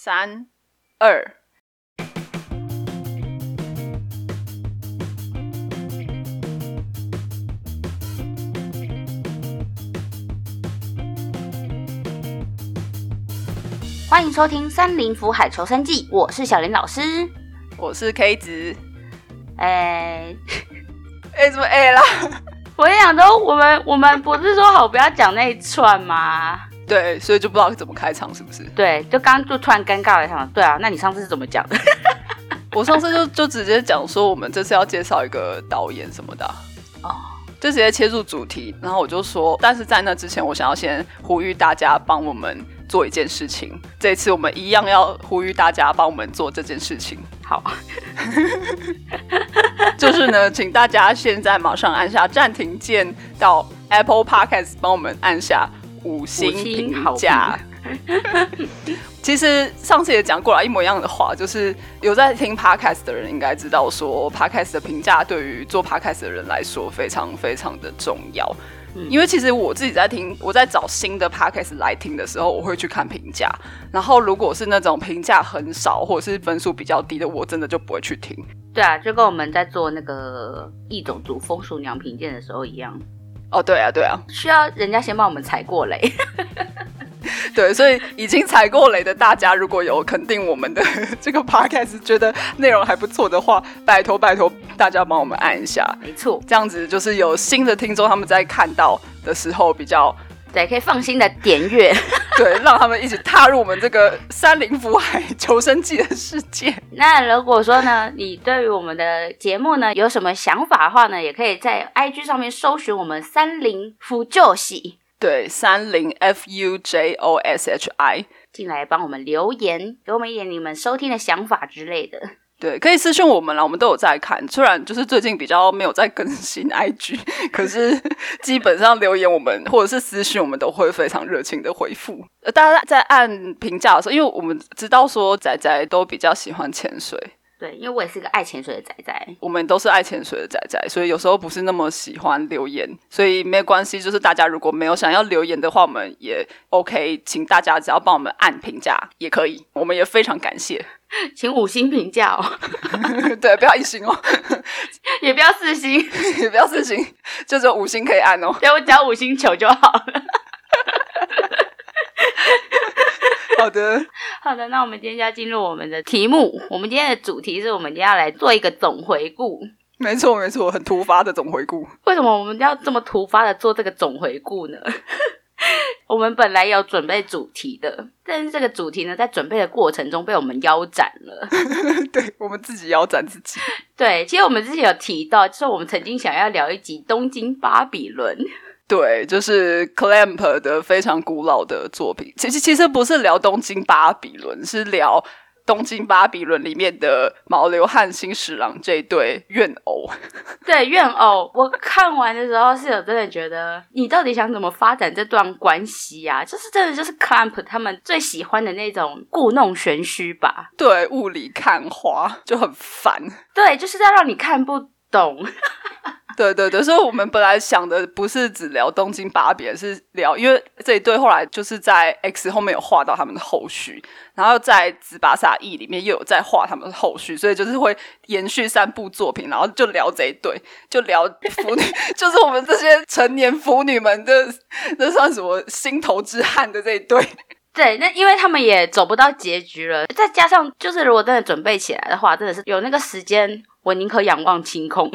三二，欢迎收听《三林福海求生记》，我是小林老师。我是 K 子。哎、哎，怎么哎啦？我跟你讲说，我们我们不是说好不要讲那一串吗？对，所以就不知道怎么开场，是不是？对，就刚刚就突然尴尬了，想对啊，那你上次是怎么讲的？我上次就就直接讲说，我们这次要介绍一个导演什么的啊，哦，就直接切入主题。然后我就说，但是在那之前，我想要先呼吁大家帮我们做一件事情。这一次我们一样要呼吁大家帮我们做这件事情，好，就是呢，请大家现在马上按下暂停键，到 Apple Podcast 帮我们按下五星评好价。其实上次也讲过了一模一样的话，就是有在听 podcast 的人应该知道说，podcast 的评价对于做 podcast 的人来说非常非常的重要。嗯因为其实我自己在听，我在找新的 podcast 来听的时候，我会去看评价。然后如果是那种评价很少或者是分数比较低的，我真的就不会去听。对啊，就跟我们在做那个异种族风俗娘评鉴的时候一样，哦，对啊，对啊，需要人家先帮我们踩过雷。对，所以已经踩过雷的大家，如果有肯定我们的 这个 podcast，觉得内容还不错的话，拜托拜托大家帮我们按一下，没错，这样子就是有新的听众他们在看到的时候比较对，可以放心的点阅。对，让他们一起踏入我们这个山林福海求生记的世界。那如果说呢，你对于我们的节目呢有什么想法的话呢，也可以在 IG 上面搜寻我们三零夫救喜对，三零 F U J O S H I，进来帮我们留言，给我们一点你们收听的想法之类的。对，可以私信我们啦，我们都有在看。虽然就是最近比较没有在更新 IG，可是 基本上留言我们或者是私信我们都会非常热情的回复。呃，大家在按评价的时候，因为我们知道说仔仔都比较喜欢潜水，对，因为我也是个爱潜水的仔仔。我们都是爱潜水的仔仔，所以有时候不是那么喜欢留言，所以没关系。就是大家如果没有想要留言的话，我们也 OK，请大家只要帮我们按评价也可以，我们也非常感谢。请五星评价哦，对，不要一星哦，也不要四星，也不要四星，就只有五星可以按哦。给我只要五星球就好了。好的，好的，那我们今天就要进入我们的题目。我们今天的主题是我们今天要来做一个总回顾。没错没错，很突发的总回顾。为什么我们要这么突发的做这个总回顾呢？我们本来有准备主题的，但是这个主题呢，在准备的过程中被我们腰斩了。对我们自己腰斩自己。对，其实我们之前有提到，就是我们曾经想要聊一集《东京巴比伦》。对，就是 Clamp 的非常古老的作品。其实其实不是聊东京巴比伦，是聊东京巴比伦里面的毛流和新十郎这一对怨偶。对，怨偶，我看完的时候是有真的觉得，你到底想怎么发展这段关系啊？就是真的就是 Clamp 他们最喜欢的那种故弄玄虚吧？对，雾里看花就很烦。对，就是在让你看不懂。对对对，所以我们本来想的不是只聊东京芭比，而是聊，因为这一对后来就是在 X 后面有画到他们的后续，然后在紫巴萨 E 里面又有在画他们的后续，所以就是会延续三部作品，然后就聊这一对，就聊腐女，就是我们这些成年腐女们的 那算什么心头之憾的这一对。对，那因为他们也走不到结局了，再加上就是如果真的准备起来的话，真的是有那个时间，我宁可仰望星空。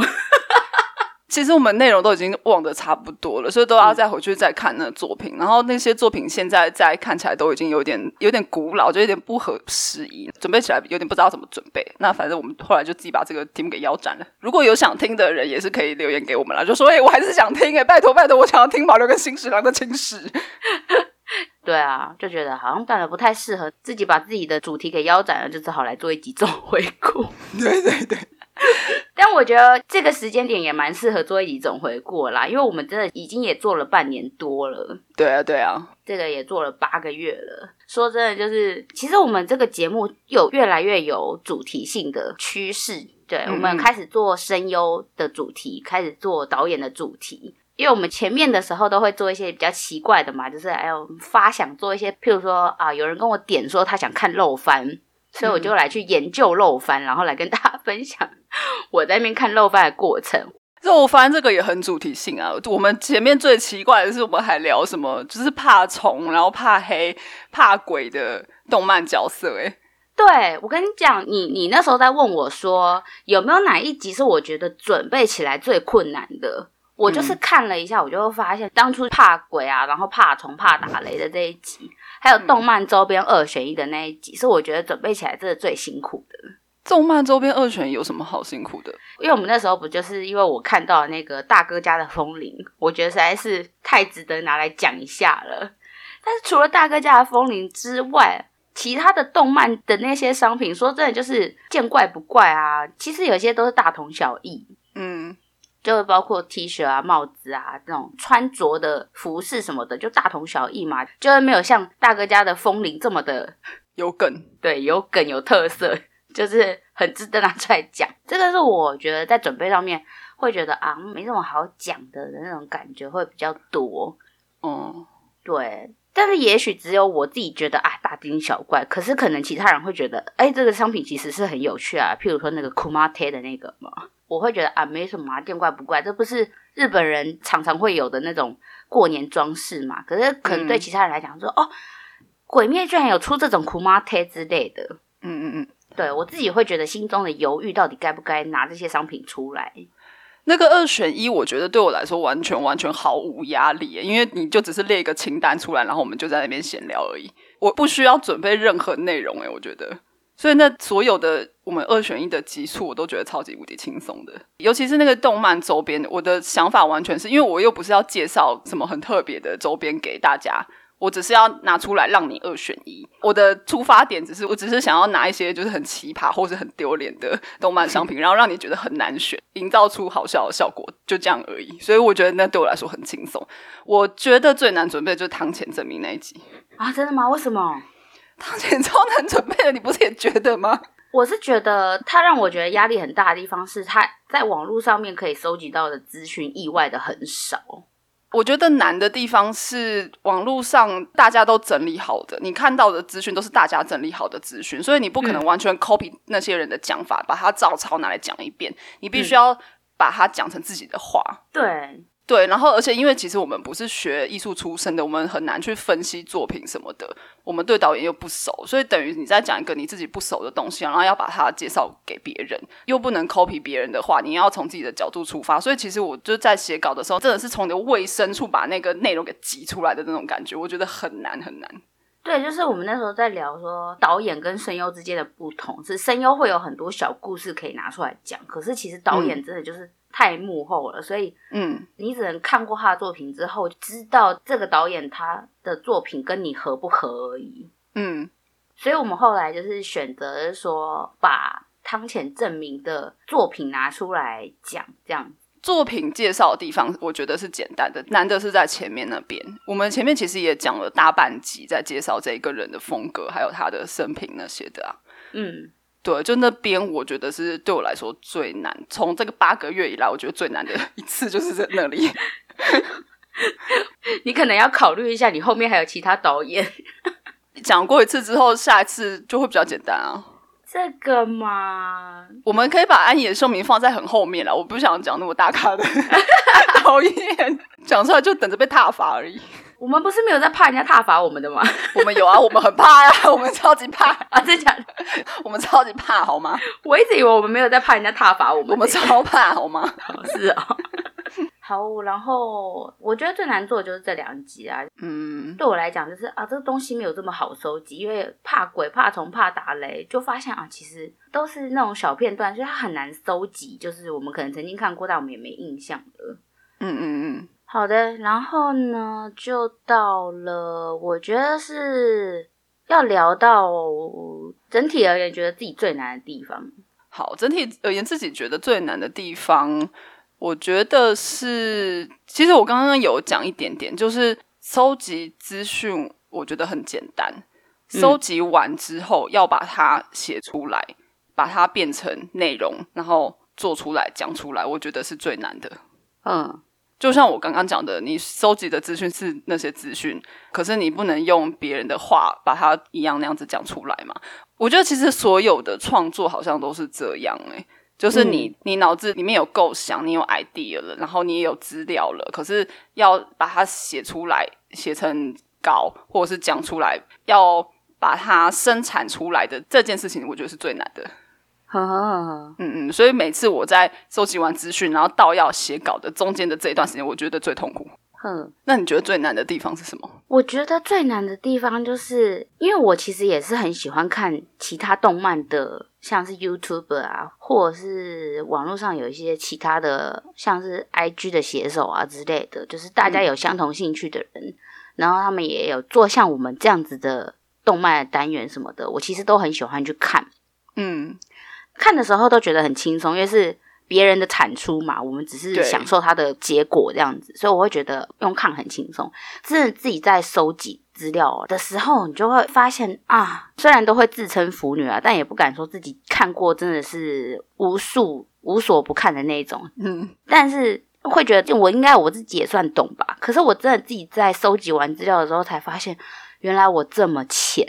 其实我们内容都已经忘得差不多了，所以都要再回去再看那个作品。然后那些作品现在再看起来都已经有点有点古老，就有点不合时宜，准备起来有点不知道怎么准备。那反正我们后来就自己把这个题目给腰斩了。如果有想听的人，也是可以留言给我们啦，就说：“哎、我还是想听哎、拜托拜托，我想要听马六跟新十郎的情史。对啊，就觉得好像干了不太适合，自己把自己的主题给腰斩了，就只好来做一集总回顾。”对对对，但我觉得这个时间点也蛮适合做一集总回顾啦，因为我们真的已经也做了半年多了。对啊对啊，这个也做了八个月了。说真的，就是其实我们这个节目有越来越有主题性的趋势。对，嗯我们开始做声优的主题，开始做导演的主题。因为我们前面的时候都会做一些比较奇怪的嘛，就是哎呦发想做一些，譬如说啊，有人跟我点说他想看漏番，所以我就来去研究漏番，然后来跟大家分享 我在那边看漏番的过程。肉番这个也很主题性啊。我们前面最奇怪的是，我们还聊什么，就是怕虫，然后怕黑、怕鬼的动漫角色。哎，对我跟你讲，你你那时候在问我说，有没有哪一集是我觉得准备起来最困难的？我就是看了一下，我就会发现当初怕鬼啊，然后怕虫、怕打雷的这一集，还有动漫周边二选一的那一集，是我觉得准备起来真的最辛苦的。动漫周边二选一有什么好辛苦的？因为我们那时候不就是因为我看到那个大哥家的风铃，我觉得实在是太值得拿来讲一下了。但是除了大哥家的风铃之外，其他的动漫的那些商品，说真的就是见怪不怪啊。其实有些都是大同小异。嗯。就包括 T 恤啊、帽子啊这种穿着的服饰什么的，就大同小异嘛，就是没有像大哥家的风铃这么的 有梗，对，有梗有特色，就是很值得拿出来讲。这个是我觉得在准备上面会觉得啊，没什么好讲的的那种感觉会比较多。嗯，对，但是也许只有我自己觉得啊，大惊小怪，可是可能其他人会觉得，哎，这个商品其实是很有趣啊，譬如说那个 Kumate 的那个嘛。我会觉得啊，没什么啊，见怪不怪，这不是日本人常常会有的那种过年装饰嘛？可是可能对其他人来讲，说哦，鬼灭居然有出这种苦马贴之类的，嗯嗯嗯，对我自己会觉得心中的犹豫，到底该不该拿这些商品出来？那个二选一，我觉得对我来说完全完全毫无压力，因为你就只是列一个清单出来，然后我们就在那边闲聊而已，我不需要准备任何内容，哎，我觉得。所以那所有的我们二选一的基础，我都觉得超级无敌轻松的。尤其是那个动漫周边，我的想法完全是因为我又不是要介绍什么很特别的周边给大家，我只是要拿出来让你二选一。我的出发点只是，我只是想要拿一些就是很奇葩或是很丢脸的动漫商品，然后让你觉得很难选，营造出好笑的效果，就这样而已。所以我觉得那对我来说很轻松。我觉得最难准备就是汤浅证明那一集啊，真的吗？为什么？汤浅超难准备的，你不是也觉得吗？我是觉得他让我觉得压力很大的地方是他在网络上面可以收集到的资讯意外的很少。我觉得难的地方是网络上大家都整理好的，你看到的资讯都是大家整理好的资讯，所以你不可能完全 copy 那些人的讲法，把它照抄拿来讲一遍。你必须要把它讲成自己的话。对。对，然后而且因为其实我们不是学艺术出身的，我们很难去分析作品什么的。我们对导演又不熟，所以等于你在讲一个你自己不熟的东西，然后要把它介绍给别人，又不能 copy 别人的话，你要从自己的角度出发。所以其实我就在写稿的时候，真的是从你的胃深处把那个内容给挤出来的那种感觉，我觉得很难很难。对，就是我们那时候在聊说导演跟声优之间的不同，是声优会有很多小故事可以拿出来讲，可是其实导演真的就是。太幕后了，所以嗯，你只能看过他的作品之后，知道这个导演他的作品跟你合不合而已。嗯，所以我们后来就是选择说，把汤浅证明的作品拿出来讲。这样作品介绍的地方，我觉得是简单的，难的是在前面那边。我们前面其实也讲了大半集，在介绍这一个人的风格，还有他的生平那些的啊。嗯。对，就那边，我觉得是对我来说最难。从这个八个月以来，我觉得最难的一次就是在那里。你可能要考虑一下，你后面还有其他导演。讲过一次之后，下一次就会比较简单啊。这个嘛，我们可以把安野的寿明放在很后面了。我不想讲那么大咖的 导演，讲出来就等着被踏伐而已。我们不是没有在怕人家踏伐我们的吗？我们有啊，我们很怕呀，我们超级怕啊！真假的？我们超级怕，好吗？我一直以为我们没有在怕人家踏伐我们，我们超怕，好吗？是啊。好，然后我觉得最难做的就是这两集啊。嗯，对我来讲就是啊，这个东西没有这么好收集，因为怕鬼、怕虫、怕打雷，就发现啊，其实都是那种小片段，所以它很难收集。就是我们可能曾经看过，但我们也没印象了。嗯嗯嗯。好的，然后呢，就到了我觉得是要聊到整体而言，觉得自己最难的地方。好，整体而言，自己觉得最难的地方，我觉得是，其实我刚刚有讲一点点，就是收集资讯，我觉得很简单，收集完之后要把它写出来，把它变成内容，然后做出来讲出来，我觉得是最难的。嗯。就像我刚刚讲的，你收集的资讯是那些资讯，可是你不能用别人的话把它一样那样子讲出来嘛？我觉得其实所有的创作好像都是这样诶，就是你你脑子里面有构想，你有 idea 了，然后你也有资料了，可是要把它写出来，写成稿或者是讲出来，要把它生产出来的这件事情，我觉得是最难的。嗯嗯，所以每次我在收集完资讯，然后到要写稿的中间的这一段时间，我觉得最痛苦。哼，那你觉得最难的地方是什么？我觉得最难的地方就是，因为我其实也是很喜欢看其他动漫的，像是 YouTube 啊，或者是网络上有一些其他的，像是 IG 的写手啊之类的，就是大家有相同兴趣的人，然后他们也有做像我们这样子的动漫单元什么的，我其实都很喜欢去看。嗯。看的时候都觉得很轻松，因为是别人的产出嘛，我们只是享受它的结果这样子，所以我会觉得用看很轻松。真的自己在收集资料的时候，你就会发现啊，虽然都会自称腐女啊，但也不敢说自己看过真的是无数无所不看的那种。嗯，但是会觉得我应该我自己也算懂吧。可是我真的自己在收集完资料的时候，才发现原来我这么浅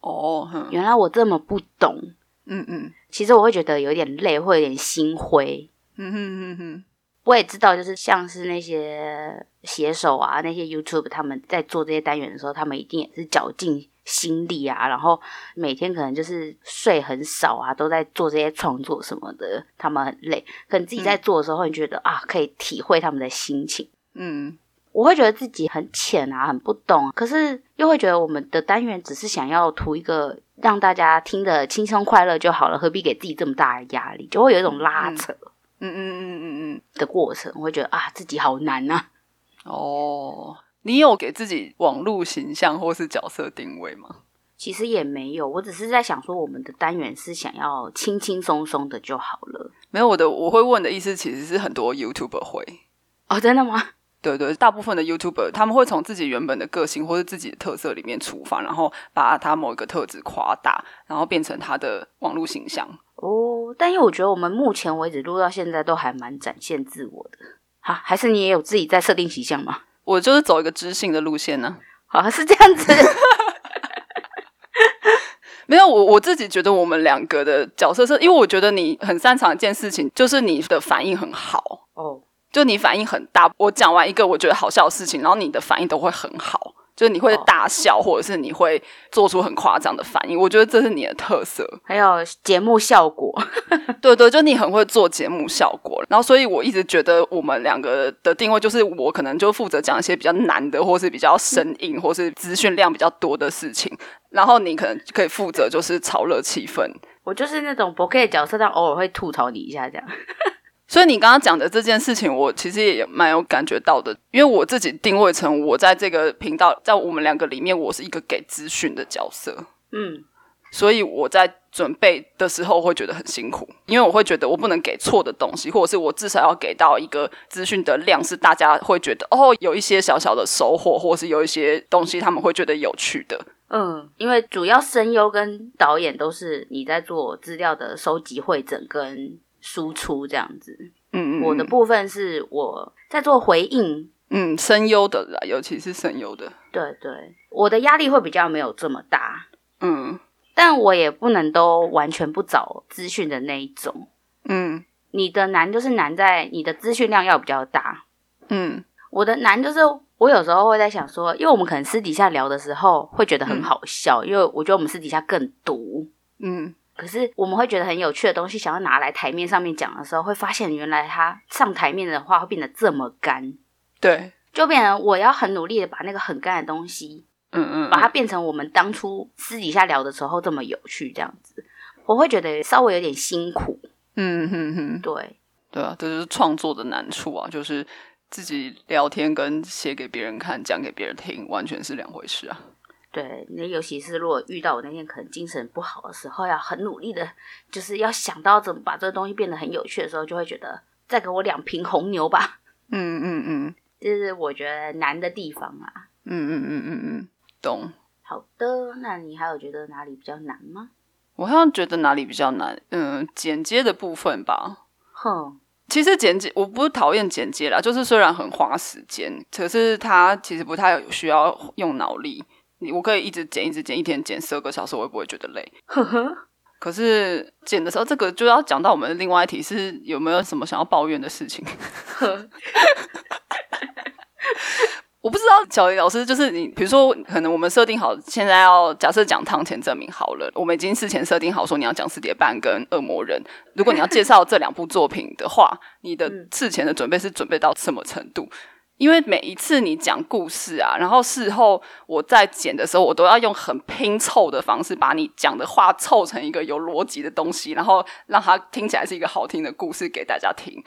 哦，原来我这么不懂。嗯嗯。其实我会觉得有点累，会有点心灰。嗯哼哼哼，我也知道，就是像是那些写手啊，那些 YouTube 他们在做这些单元的时候，他们一定也是绞尽心力啊，然后每天可能就是睡很少啊，都在做这些创作什么的，他们很累。可能自己在做的时候，你觉得啊，可以体会他们的心情。嗯。我会觉得自己很浅啊，很不懂，可是又会觉得我们的单元只是想要图一个让大家听得轻松快乐就好了，何必给自己这么大的压力？就会有一种拉扯，嗯嗯嗯嗯嗯的过程，我会觉得啊，自己好难啊。哦，你有给自己网络形象或是角色定位吗？其实也没有，我只是在想说，我们的单元是想要轻轻松松的就好了。没有，我的我会问的意思其实是很多 YouTuber 会哦，真的吗？对对，大部分的 YouTuber 他们会从自己原本的个性或者自己的特色里面出发，然后把他某一个特质夸大，然后变成他的网络形象。哦，但因为我觉得我们目前为止录到现在都还蛮展现自我的。好，还是你也有自己在设定形象吗？我就是走一个知性的路线呢。好，是这样子。没有，我我自己觉得我们两个的角色是，因为我觉得你很擅长一件事情，就是你的反应很好。哦。就你反应很大，我讲完一个我觉得好笑的事情，然后你的反应都会很好，就是你会大笑，或者是你会做出很夸张的反应。我觉得这是你的特色，还有节目效果。对对，就你很会做节目效果。然后，所以我一直觉得我们两个的定位就是，我可能就负责讲一些比较难的，或是比较生硬，或是资讯量比较多的事情。然后你可能可以负责就是炒热气氛。我就是那种不 K 的角色，但偶尔会吐槽你一下这样。所以你刚刚讲的这件事情，我其实也蛮有感觉到的，因为我自己定位成我在这个频道，在我们两个里面，我是一个给资讯的角色，嗯，所以我在准备的时候会觉得很辛苦，因为我会觉得我不能给错的东西，或者是我至少要给到一个资讯的量，是大家会觉得哦，有一些小小的收获，或是有一些东西他们会觉得有趣的，嗯，因为主要声优跟导演都是你在做资料的收集、会诊跟。输出这样子，嗯嗯，我的部分是我在做回应，嗯，声优的啦，尤其是声优的，对对，我的压力会比较没有这么大，嗯，但我也不能都完全不找资讯的那一种，嗯，你的难就是难在你的资讯量要比较大，嗯，我的难就是我有时候会在想说，因为我们可能私底下聊的时候会觉得很好笑，因为我觉得我们私底下更毒，嗯。可是我们会觉得很有趣的东西，想要拿来台面上面讲的时候，会发现原来它上台面的话会变得这么干。对，就变成我要很努力的把那个很干的东西，嗯嗯，把它变成我们当初私底下聊的时候这么有趣这样子。我会觉得稍微有点辛苦。嗯哼哼，对，对啊，这就是创作的难处啊，就是自己聊天跟写给别人看、讲给别人听，完全是两回事啊。对，那尤其是如果遇到我那天可能精神不好的时候，要很努力的，就是要想到怎么把这个东西变得很有趣的时候，就会觉得再给我两瓶红牛吧。嗯 嗯嗯，这是我觉得难的地方啊。嗯嗯嗯嗯嗯，懂。好的，那你还有觉得哪里比较难吗？我好像觉得哪里比较难，嗯，剪接的部分吧。哼，其实剪接我不是讨厌剪接啦，就是虽然很花时间，可是它其实不太需要用脑力。你我可以一直剪，一直剪，一天剪十二个小时，我也不会觉得累。呵呵。可是剪的时候，这个就要讲到我们的另外一题是有没有什么想要抱怨的事情？我不知道，小林老师就是你，比如说，可能我们设定好，现在要假设讲汤前证明好了，我们已经事前设定好说你要讲四叠半跟恶魔人。如果你要介绍这两部作品的话，你的事前的准备是准备到什么程度？因为每一次你讲故事啊，然后事后我在剪的时候，我都要用很拼凑的方式把你讲的话凑成一个有逻辑的东西，然后让它听起来是一个好听的故事给大家听。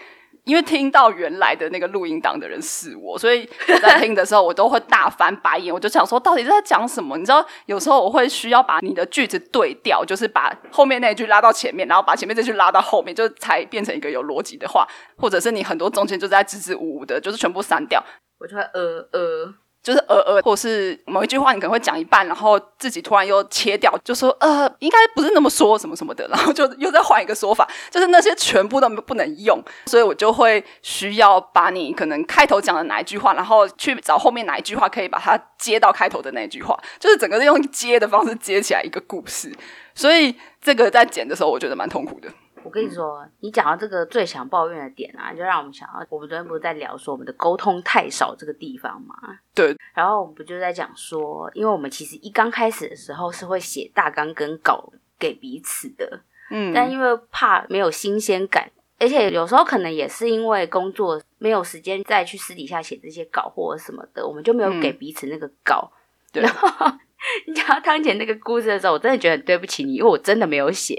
因为听到原来的那个录音档的人是我，所以我在听的时候，我都会大翻白眼。我就想说，到底在讲什么？你知道，有时候我会需要把你的句子对调，就是把后面那一句拉到前面，然后把前面这句拉到后面，就才变成一个有逻辑的话。或者是你很多中间就在支支吾吾的，就是全部删掉，我就会呃呃。就是呃呃，或是某一句话你可能会讲一半，然后自己突然又切掉，就说呃，应该不是那么说什么什么的，然后就又再换一个说法，就是那些全部都不能用，所以我就会需要把你可能开头讲的哪一句话，然后去找后面哪一句话可以把它接到开头的那句话，就是整个是用接的方式接起来一个故事，所以这个在剪的时候我觉得蛮痛苦的。我跟你说，你讲到这个最想抱怨的点啊，就让我们想到，我们昨天不是在聊说我们的沟通太少这个地方吗？对。然后我们不就在讲说，因为我们其实一刚开始的时候是会写大纲跟稿给彼此的，嗯。但因为怕没有新鲜感，而且有时候可能也是因为工作没有时间再去私底下写这些稿或者什么的，我们就没有给彼此那个稿。然后 你讲到汤姐那个故事的时候，我真的觉得很对不起你，因为我真的没有写。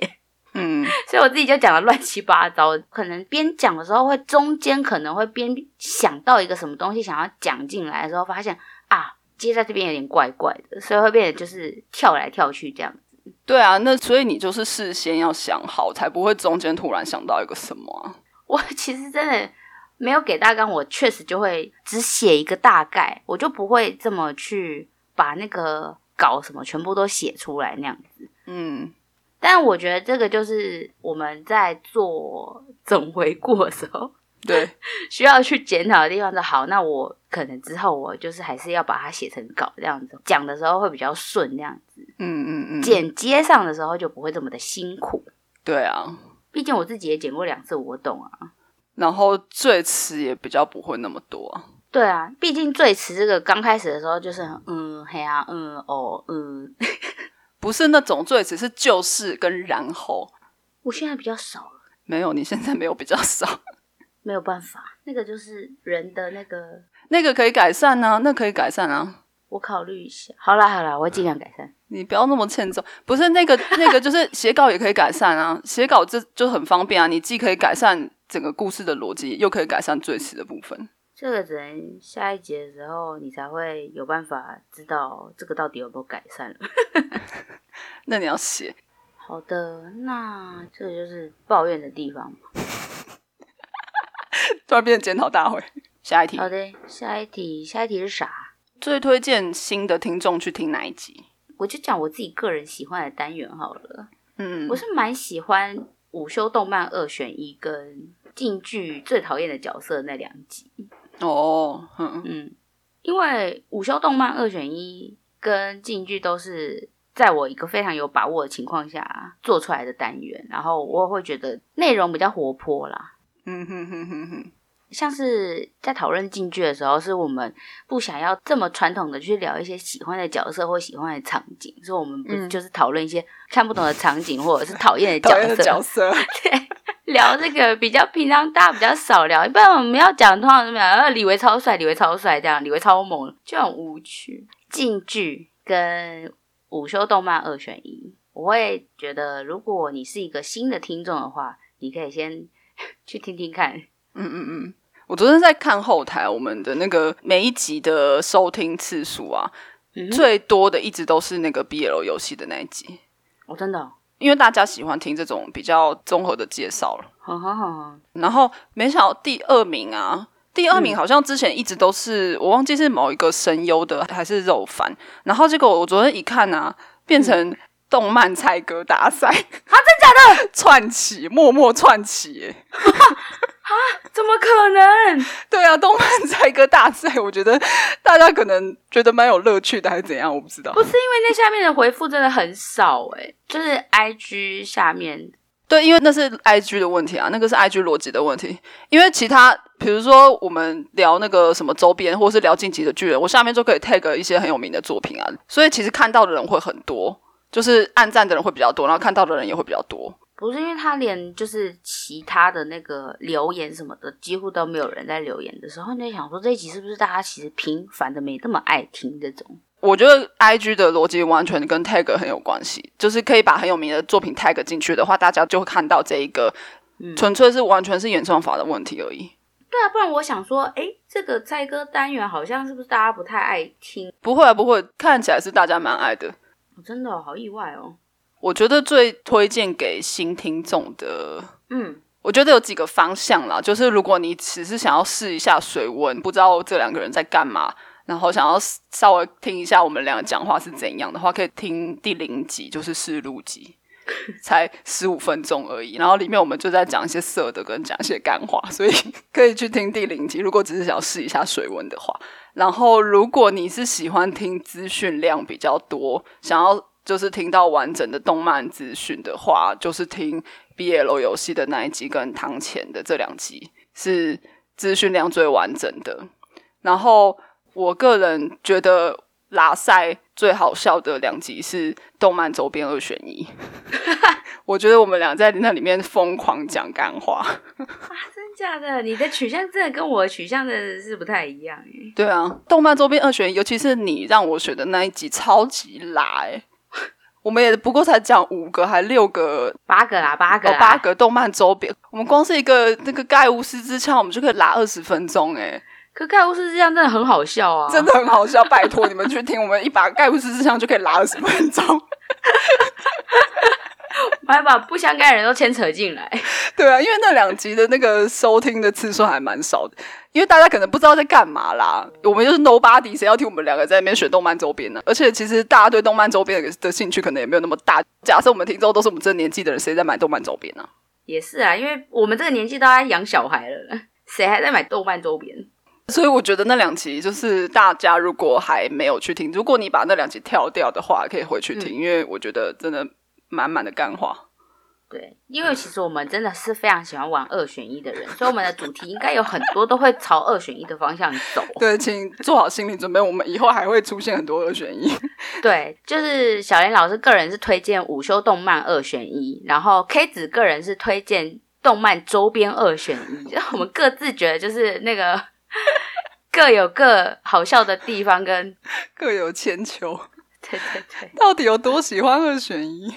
嗯，所以我自己就讲的乱七八糟，可能边讲的时候会中间可能会边想到一个什么东西想要讲进来的时候，发现啊接在这边有点怪怪的，所以会变得就是跳来跳去这样子。对啊，那所以你就是事先要想好，才不会中间突然想到一个什么啊。我其实真的没有给大纲，我确实就会只写一个大概，我就不会这么去把那个稿什么全部都写出来那样子。嗯。但我觉得这个就是我们在做总回顾的时候，对 需要去检讨的地方。是好，那我可能之后我就是还是要把它写成稿这样子，讲的时候会比较顺这样子。嗯嗯嗯，剪接上的时候就不会这么的辛苦。对啊，毕竟我自己也剪过两次，我懂啊。然后最迟也比较不会那么多。对啊，毕竟最迟这个刚开始的时候就是嗯嘿啊嗯哦嗯。不是那种最只是就是跟然后，我现在比较少了。没有，你现在没有比较少，没有办法，那个就是人的那个，那个可以改善呢，那可以改善啊。我考虑一下。好啦好啦，我会尽量改善。你不要那么欠揍。不是那个 那个，就是写稿也可以改善啊，写稿这就很方便啊，你既可以改善整个故事的逻辑，又可以改善最迟的部分。这个只能下一节的时候，你才会有办法知道这个到底有没有改善了。那你要写。好的，那这个就是抱怨的地方。突然变成检讨大会。下一题。好的，下一题，下一题是啥？最推荐新的听众去听哪一集？我就讲我自己个人喜欢的单元好了。嗯，我是蛮喜欢午休动漫二选一跟近剧最讨厌的角色那两集。哦，嗯嗯，因为午休动漫二选一跟进剧都是在我一个非常有把握的情况下做出来的单元，然后我会觉得内容比较活泼啦。嗯哼哼哼哼，像是在讨论进剧的时候，是我们不想要这么传统的去聊一些喜欢的角色或喜欢的场景，所以我们不就是讨论一些看不懂的场景或者是讨厌的角色？角色 对。聊这个比较平常，大家比较少聊。一般我们要讲通常怎么样？呃，李维超帅，李维超帅，这样李维超猛，就很无趣。进剧跟午休动漫二选一，我会觉得，如果你是一个新的听众的话，你可以先去听听看。嗯嗯嗯，我昨天在看后台，我们的那个每一集的收听次数啊，最多的一直都是那个 BL 游戏的那一集。哦，真的。因为大家喜欢听这种比较综合的介绍了，好好好然后没想到第二名啊，第二名好像之前一直都是我忘记是某一个声优的还是肉番，然后结果我昨天一看啊，变成动漫菜歌大赛，啊，真假的？串起，默默串起，啊？怎么可能？对啊，动漫猜歌大赛，我觉得大家可能觉得蛮有乐趣的，还是怎样？我不知道。不是因为那下面的回复真的很少哎，就是 I G 下面。对，因为那是 I G 的问题啊，那个是 I G 逻辑的问题。因为其他，比如说我们聊那个什么周边，或是聊晋级的巨人，我下面就可以 tag 一些很有名的作品啊，所以其实看到的人会很多，就是暗赞的人会比较多，然后看到的人也会比较多。不是因为他连就是其他的那个留言什么的，几乎都没有人在留言的时候，你就想说这一集是不是大家其实平凡的没那么爱听这种？我觉得 I G 的逻辑完全跟 tag 很有关系，就是可以把很有名的作品 tag 进去的话，大家就会看到这一个，纯粹是完全是演算法的问题而已。对啊，不然我想说，哎，这个猜歌单元好像是不是大家不太爱听？不会啊，不会，看起来是大家蛮爱的。我真的好意外哦！我觉得最推荐给新听众的，嗯，我觉得有几个方向啦，就是如果你只是想要试一下水温，不知道这两个人在干嘛。然后想要稍微听一下我们两个讲话是怎样的话，可以听第零集，就是试录集，才十五分钟而已。然后里面我们就在讲一些色的，跟讲一些干话，所以 可以去听第零集。如果只是想要试一下水温的话，然后如果你是喜欢听资讯量比较多，想要就是听到完整的动漫资讯的话，就是听 BL 游戏的那一集跟汤浅的这两集是资讯量最完整的。然后。我个人觉得拉塞最好笑的两集是动漫周边二选一，我觉得我们俩在那里面疯狂讲干话。啊，真假的？你的取向真的跟我取向真的是不太一样哎。对啊，动漫周边二选一，尤其是你让我选的那一集超级拉哎。我们也不过才讲五个还六个八个啦，八个八个动漫周边，我们光是一个那个盖乌斯之枪，我们就可以拉二十分钟哎。可盖乌斯之枪真的很好笑啊！真的很好笑，拜托你们去听，我们一把盖乌斯之枪就可以拉二十分钟，还把不相干的人都牵扯进来。对啊，因为那两集的那个收听的次数还蛮少的，因为大家可能不知道在干嘛啦。我们就是 nobody，谁要听我们两个在那边选动漫周边呢？而且其实大家对动漫周边的的兴趣可能也没有那么大。假设我们听众都是我们这个年纪的人，谁在买动漫周边呢？也是啊，因为我们这个年纪都在养小孩了，谁还在买动漫周边？所以我觉得那两集就是大家如果还没有去听，如果你把那两集跳掉的话，可以回去听，因为我觉得真的满满的干话。对，因为其实我们真的是非常喜欢玩二选一的人，所以我们的主题应该有很多都会朝二选一的方向走。对，请做好心理准备，我们以后还会出现很多二选一。对，就是小林老师个人是推荐午休动漫二选一，然后 K 子个人是推荐动漫周边二选一，我们各自觉得就是那个。各有各好笑的地方，跟各有千秋。对对对，到底有多喜欢二选一？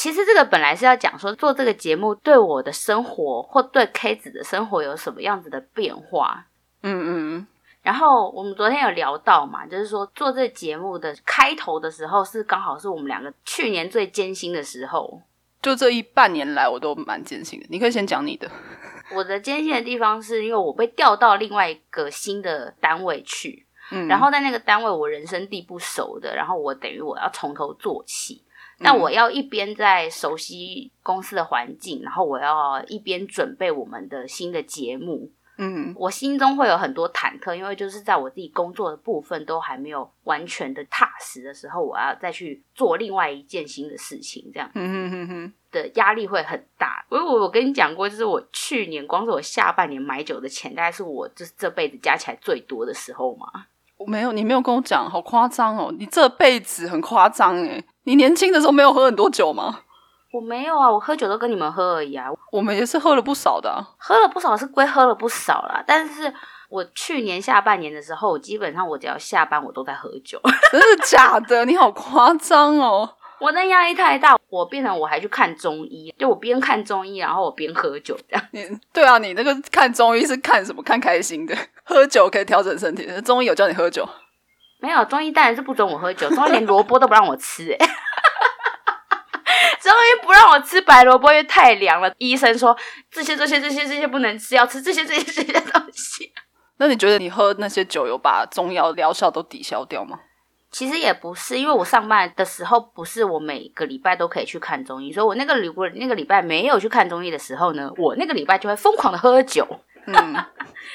其实这个本来是要讲说，做这个节目对我的生活或对 K 子的生活有什么样子的变化。嗯嗯。然后我们昨天有聊到嘛，就是说做这节目的开头的时候，是刚好是我们两个去年最艰辛的时候。就这一半年来，我都蛮艰辛的。你可以先讲你的。我的艰辛的地方是因为我被调到另外一个新的单位去，嗯，然后在那个单位我人生地不熟的，然后我等于我要从头做起，那我要一边在熟悉公司的环境，然后我要一边准备我们的新的节目。嗯，我心中会有很多忐忑，因为就是在我自己工作的部分都还没有完全的踏实的时候，我要再去做另外一件新的事情，这样，嗯哼哼的压力会很大。因为我我跟你讲过，就是我去年光是我下半年买酒的钱，大概是我就是这辈子加起来最多的时候嘛。我没有，你没有跟我讲，好夸张哦！你这辈子很夸张诶，你年轻的时候没有喝很多酒吗？我没有啊，我喝酒都跟你们喝而已啊。我们也是喝了不少的，喝了不少是归喝了不少啦。但是我去年下半年的时候，基本上我只要下班，我都在喝酒。真的假的？你好夸张哦！我那压力太大，我变成我还去看中医，就我边看中医，然后我边喝酒这样。你对啊，你那个看中医是看什么？看开心的，喝酒可以调整身体。中医有叫你喝酒？没有，中医当然是不准我喝酒，中医连萝卜都不让我吃，哎。终于不让我吃白萝卜，因为太凉了。医生说这些、这些、这些、这些不能吃，要吃这些、这些、这些东西。那你觉得你喝那些酒有把中药疗效都抵消掉吗？其实也不是，因为我上班的时候不是我每个礼拜都可以去看中医，所以我那个礼我那个礼拜没有去看中医的时候呢，我那个礼拜就会疯狂的喝酒。嗯，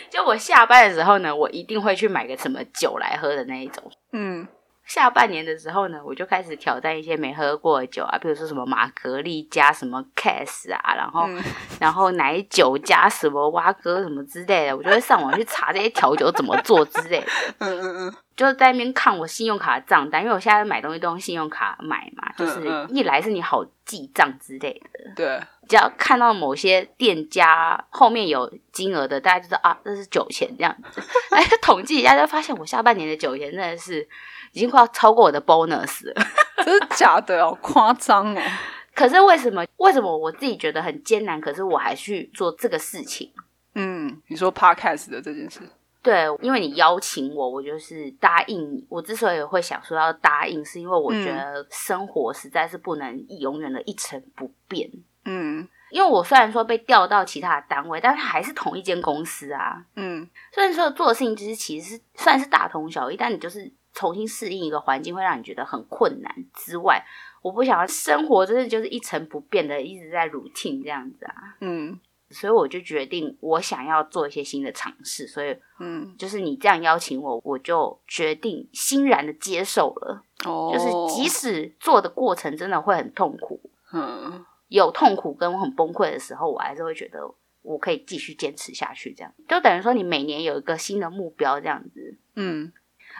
就我下班的时候呢，我一定会去买个什么酒来喝的那一种。嗯。下半年的时候呢，我就开始挑战一些没喝过的酒啊，比如说什么玛格丽加什么 Cass 啊，然后然后奶酒加什么蛙哥什么之类的，我就会上网去查这些调酒怎么做之类的。嗯嗯嗯，就在那边看我信用卡的账单，因为我现在买东西都用信用卡买嘛，就是一来是你好记账之类的。对，只要看到某些店家后面有金额的，大家就知道啊，这是酒钱这样子。哎，统计一下就发现我下半年的酒钱真的是。已经快要超过我的 bonus 了，这是假的好，夸张哦。可是为什么？为什么我自己觉得很艰难？可是我还去做这个事情？嗯，你说 podcast 的这件事，对，因为你邀请我，我就是答应你。我之所以会想说要答应，是因为我觉得生活实在是不能永远的一成不变。嗯，因为我虽然说被调到其他的单位，但是还是同一间公司啊。嗯，虽然说做的事情其实其实是算是大同小异，但你就是。重新适应一个环境会让你觉得很困难之外，我不想要生活真的就是一成不变的一直在 routine 这样子啊。嗯，所以我就决定我想要做一些新的尝试，所以嗯，就是你这样邀请我，我就决定欣然的接受了。哦，就是即使做的过程真的会很痛苦，嗯，有痛苦跟我很崩溃的时候，我还是会觉得我可以继续坚持下去。这样就等于说你每年有一个新的目标这样子，嗯。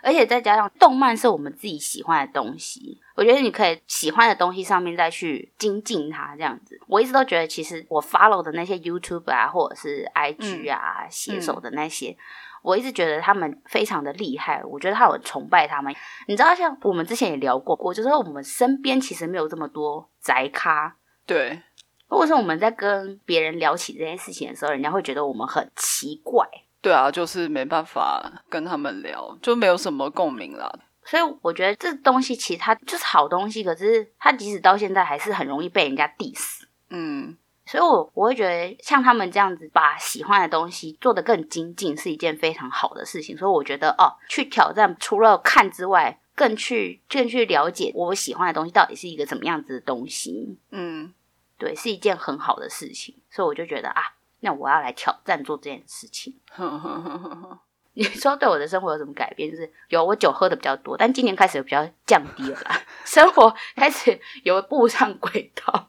而且再加上动漫是我们自己喜欢的东西，我觉得你可以喜欢的东西上面再去精进它，这样子。我一直都觉得，其实我 follow 的那些 YouTube 啊，或者是 IG 啊，写手的那些，我一直觉得他们非常的厉害。我觉得他有崇拜他们。你知道，像我们之前也聊过，我就说我们身边其实没有这么多宅咖。对，如果说我们在跟别人聊起这件事情的时候，人家会觉得我们很奇怪。对啊，就是没办法跟他们聊，就没有什么共鸣啦。所以我觉得这东西其实它就是好东西，可是它即使到现在还是很容易被人家 diss。嗯，所以我我会觉得像他们这样子把喜欢的东西做得更精进，是一件非常好的事情。所以我觉得哦，去挑战除了看之外，更去更去了解我喜欢的东西到底是一个怎么样子的东西。嗯，对，是一件很好的事情。所以我就觉得啊。那我要来挑战做这件事情。你说对我的生活有什么改变？就是有我酒喝的比较多，但今年开始比较降低了，生活开始有步上轨道。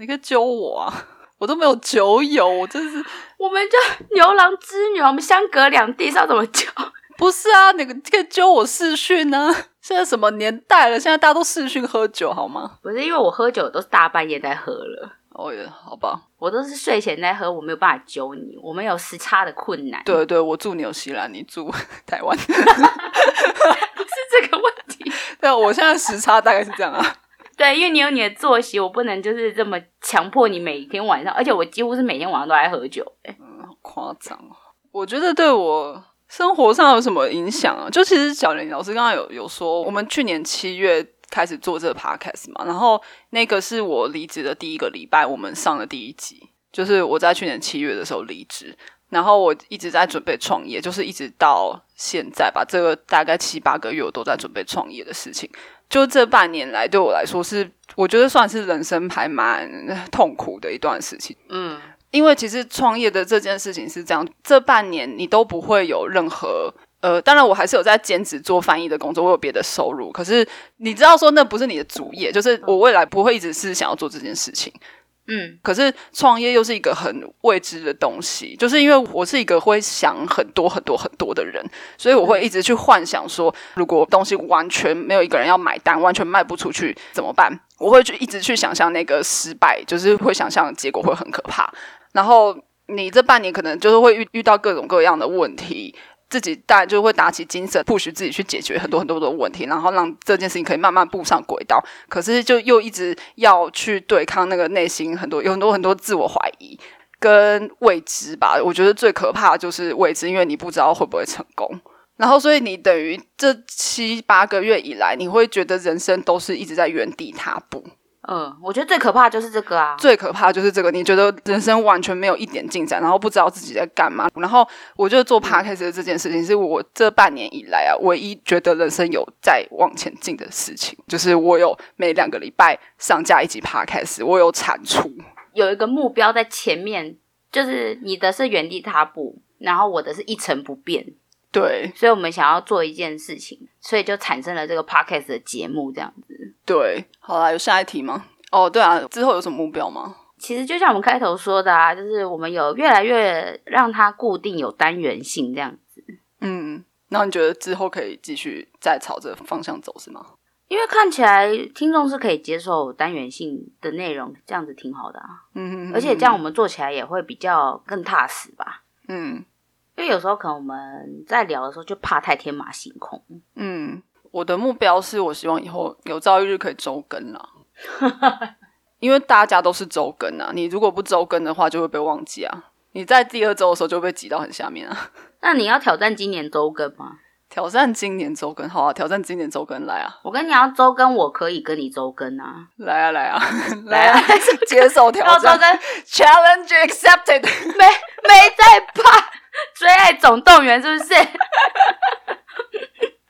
你可以揪我啊，我都没有酒友，我真是。我们就牛郎织女，我们相隔两地，是要怎么揪？不是啊，你可以揪我视讯呢。现在什么年代了？现在大家都视讯喝酒好吗？不是，因为我喝酒都是大半夜在喝了。哦耶，好吧，我都是睡前在喝，我没有办法揪你，我们有时差的困难。对对，我住纽西兰，你住 台湾，是这个问题。对，我现在时差大概是这样啊。对，因为你有你的作息，我不能就是这么强迫你每天晚上，而且我几乎是每天晚上都在喝酒。嗯，夸张。我觉得对我生活上有什么影响啊？就其实小林老师刚刚有有说，我们去年七月。开始做这个 podcast 嘛，然后那个是我离职的第一个礼拜，我们上的第一集，就是我在去年七月的时候离职，然后我一直在准备创业，就是一直到现在吧，这个大概七八个月我都在准备创业的事情。就这半年来，对我来说是我觉得算是人生还蛮痛苦的一段事情。嗯，因为其实创业的这件事情是这样，这半年你都不会有任何。呃，当然我还是有在兼职做翻译的工作，我有别的收入。可是你知道说那不是你的主业，就是我未来不会一直是想要做这件事情。嗯，可是创业又是一个很未知的东西，就是因为我是一个会想很多很多很多的人，所以我会一直去幻想说，如果东西完全没有一个人要买单，完全卖不出去怎么办？我会去一直去想象那个失败，就是会想象结果会很可怕。然后你这半年可能就是会遇遇到各种各样的问题。自己当然就会打起精神，不许自己去解决很多很多的问题，然后让这件事情可以慢慢步上轨道。可是就又一直要去对抗那个内心很多有很多很多自我怀疑跟未知吧。我觉得最可怕就是未知，因为你不知道会不会成功。然后所以你等于这七八个月以来，你会觉得人生都是一直在原地踏步。嗯，我觉得最可怕就是这个啊，最可怕就是这个。你觉得人生完全没有一点进展，然后不知道自己在干嘛。然后我觉得做 podcast 的这件事情，是我这半年以来啊，唯一觉得人生有在往前进的事情，就是我有每两个礼拜上架一集 podcast，我有产出，有一个目标在前面，就是你的是原地踏步，然后我的是一成不变。对，所以我们想要做一件事情，所以就产生了这个 podcast 的节目，这样子。对，好啦，有下一题吗？哦，对啊，之后有什么目标吗？其实就像我们开头说的啊，就是我们有越来越让它固定有单元性这样子。嗯，那你觉得之后可以继续再朝这方向走是吗？因为看起来听众是可以接受单元性的内容，这样子挺好的啊。嗯，而且这样我们做起来也会比较更踏实吧。嗯。因为有时候可能我们在聊的时候就怕太天马行空。嗯，我的目标是我希望以后有朝一日可以周更啊，因为大家都是周更啊，你如果不周更的话就会被忘记啊。你在第二周的时候就被挤到很下面啊。那你要挑战今年周更吗？挑战今年周更，好啊！挑战今年周更，来啊！我跟你要周更，我可以跟你周更啊！来啊，来啊，来啊！接受挑战，challenge accepted，没没在怕。追爱总动员是不是？